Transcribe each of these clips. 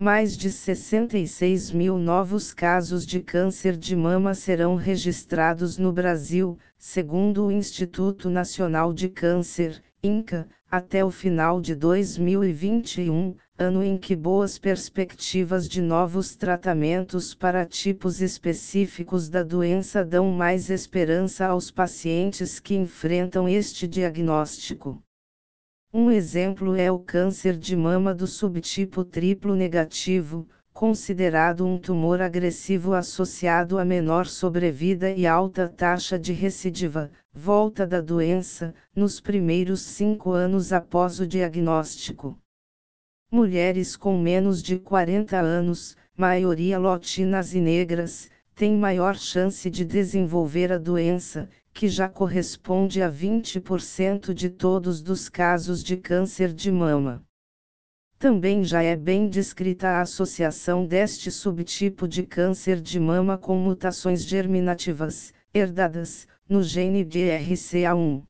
mais de 66 mil novos casos de câncer de mama serão registrados no Brasil, segundo o Instituto Nacional de Câncer, INCA, até o final de 2021, ano em que boas perspectivas de novos tratamentos para tipos específicos da doença dão mais esperança aos pacientes que enfrentam este diagnóstico. Um exemplo é o câncer de mama do subtipo triplo negativo, considerado um tumor agressivo associado a menor sobrevida e alta taxa de recidiva, volta da doença, nos primeiros cinco anos após o diagnóstico. Mulheres com menos de 40 anos, maioria latinas e negras, têm maior chance de desenvolver a doença, que já corresponde a 20% de todos os casos de câncer de mama. Também já é bem descrita a associação deste subtipo de câncer de mama com mutações germinativas, herdadas, no gene BRCA1.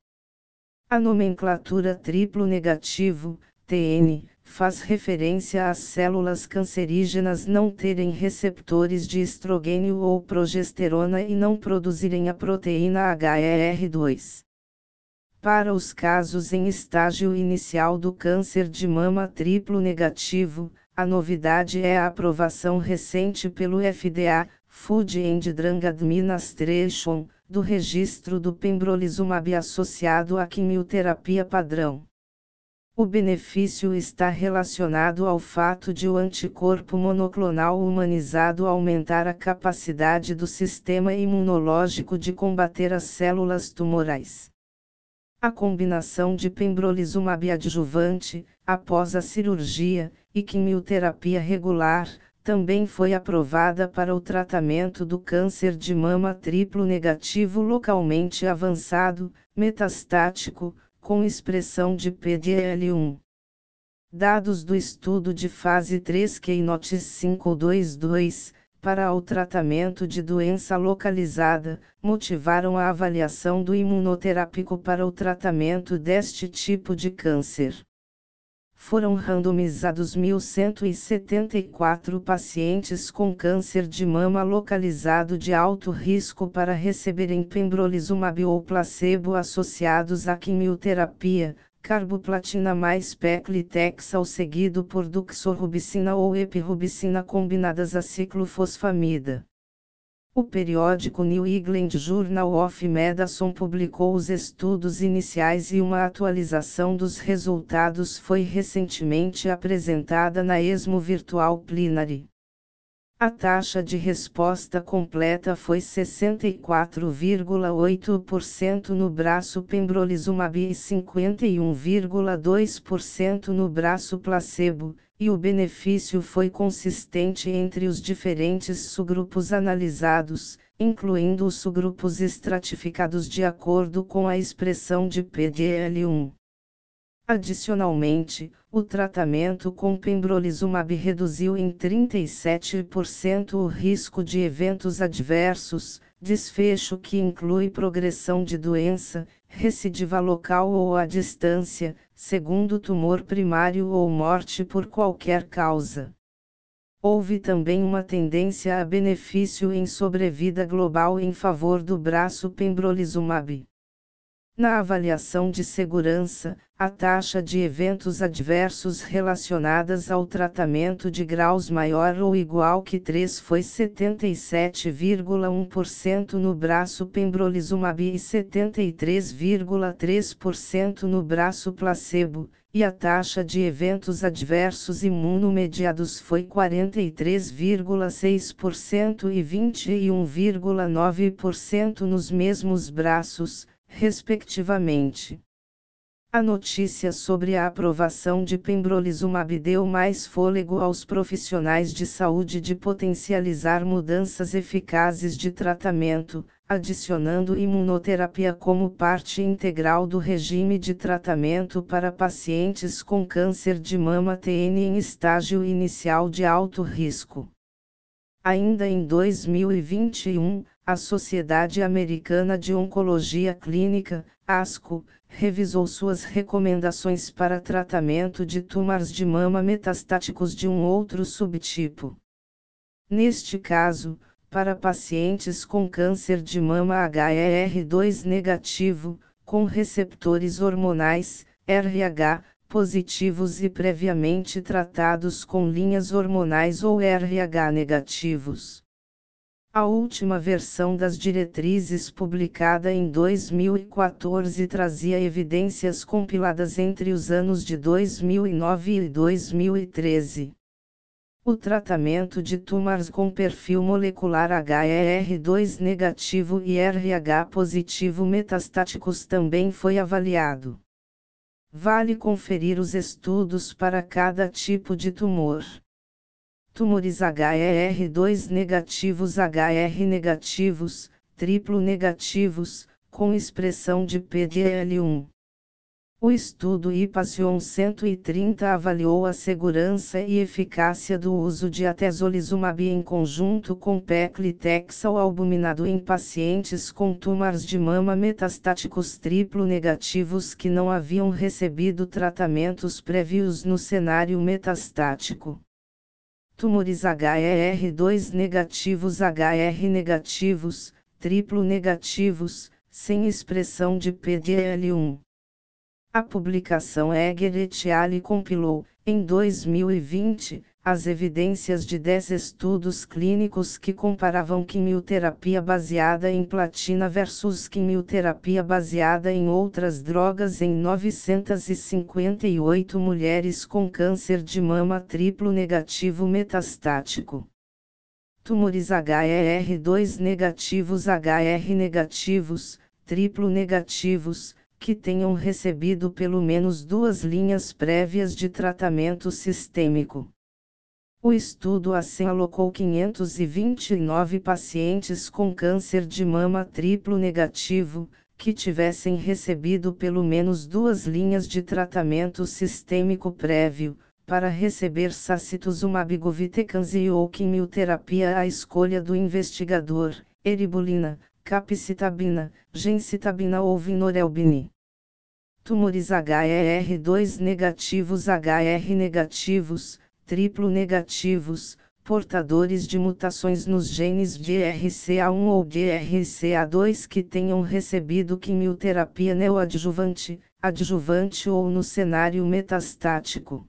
A nomenclatura triplo negativo, TN, faz referência às células cancerígenas não terem receptores de estrogênio ou progesterona e não produzirem a proteína HER2. Para os casos em estágio inicial do câncer de mama triplo negativo, a novidade é a aprovação recente pelo FDA, Food and Drug Administration, do registro do pembrolizumab associado à quimioterapia padrão. O benefício está relacionado ao fato de o anticorpo monoclonal humanizado aumentar a capacidade do sistema imunológico de combater as células tumorais. A combinação de pembrolizumab adjuvante, após a cirurgia, e quimioterapia regular, também foi aprovada para o tratamento do câncer de mama triplo negativo localmente avançado, metastático, com expressão de PDL1. Dados do estudo de fase 3 Keynote 522, para o tratamento de doença localizada, motivaram a avaliação do imunoterápico para o tratamento deste tipo de câncer foram randomizados 1.174 pacientes com câncer de mama localizado de alto risco para receberem pembrolizumab ou placebo associados à quimioterapia, carboplatina mais peclitexal seguido por duxorubicina ou epirubicina combinadas a ciclofosfamida. O periódico New England Journal of Medicine publicou os estudos iniciais e uma atualização dos resultados foi recentemente apresentada na ESMO Virtual Plenary. A taxa de resposta completa foi 64,8% no braço pembrolizumab e 51,2% no braço placebo, e o benefício foi consistente entre os diferentes subgrupos analisados, incluindo os subgrupos estratificados de acordo com a expressão de PDL1. Adicionalmente, o tratamento com pembrolizumab reduziu em 37% o risco de eventos adversos, desfecho que inclui progressão de doença, recidiva local ou à distância, segundo tumor primário ou morte por qualquer causa. Houve também uma tendência a benefício em sobrevida global em favor do braço pembrolizumab. Na avaliação de segurança, a taxa de eventos adversos relacionadas ao tratamento de graus maior ou igual que 3 foi 77,1% no braço pembrolizumab e 73,3% no braço placebo, e a taxa de eventos adversos imunomediados foi 43,6% e 21,9% nos mesmos braços respectivamente. A notícia sobre a aprovação de pembrolizumab deu mais fôlego aos profissionais de saúde de potencializar mudanças eficazes de tratamento, adicionando imunoterapia como parte integral do regime de tratamento para pacientes com câncer de mama TN em estágio inicial de alto risco. Ainda em 2021, a Sociedade Americana de Oncologia Clínica, ASCO, revisou suas recomendações para tratamento de tumores de mama metastáticos de um outro subtipo. Neste caso, para pacientes com câncer de mama HER2 negativo, com receptores hormonais, RH, positivos e previamente tratados com linhas hormonais ou RH negativos. A última versão das diretrizes publicada em 2014 trazia evidências compiladas entre os anos de 2009 e 2013. O tratamento de tumores com perfil molecular HER2 negativo e RH positivo metastáticos também foi avaliado. Vale conferir os estudos para cada tipo de tumor. Tumores HER2 negativos HR negativos, triplo negativos, com expressão de PDL1. O estudo IPASSION 130 avaliou a segurança e eficácia do uso de atezolizumab em conjunto com peclitexal albuminado em pacientes com tumores de mama metastáticos triplo negativos que não haviam recebido tratamentos prévios no cenário metastático. Tumores HER2 negativos HR negativos, triplo negativos, sem expressão de PDL1. A publicação Egger et al. compilou, em 2020, as evidências de 10 estudos clínicos que comparavam quimioterapia baseada em platina versus quimioterapia baseada em outras drogas em 958 mulheres com câncer de mama triplo negativo metastático. Tumores HER2 negativos HR negativos, triplo negativos, que tenham recebido pelo menos duas linhas prévias de tratamento sistêmico. O estudo assim alocou 529 pacientes com câncer de mama triplo negativo, que tivessem recebido pelo menos duas linhas de tratamento sistêmico prévio, para receber sacituzumab govitecanzi ou quimioterapia à escolha do investigador, eribulina, capecitabina, gencitabina ou vinorelbine. Tumores HER2 negativos HR negativos, triplo negativos, portadores de mutações nos genes de RCA1 ou de RCA2 que tenham recebido quimioterapia neoadjuvante, adjuvante ou no cenário metastático.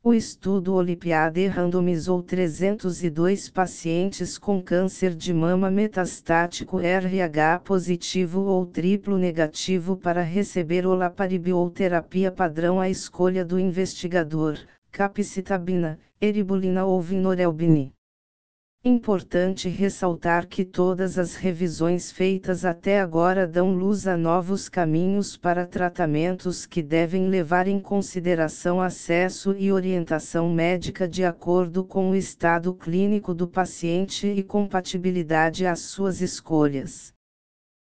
O estudo Olimpiade randomizou 302 pacientes com câncer de mama metastático RH positivo ou triplo negativo para receber olaparib ou terapia padrão à escolha do investigador, capecitabina, eribulina ou vinorelbine. Importante ressaltar que todas as revisões feitas até agora dão luz a novos caminhos para tratamentos que devem levar em consideração acesso e orientação médica de acordo com o estado clínico do paciente e compatibilidade às suas escolhas.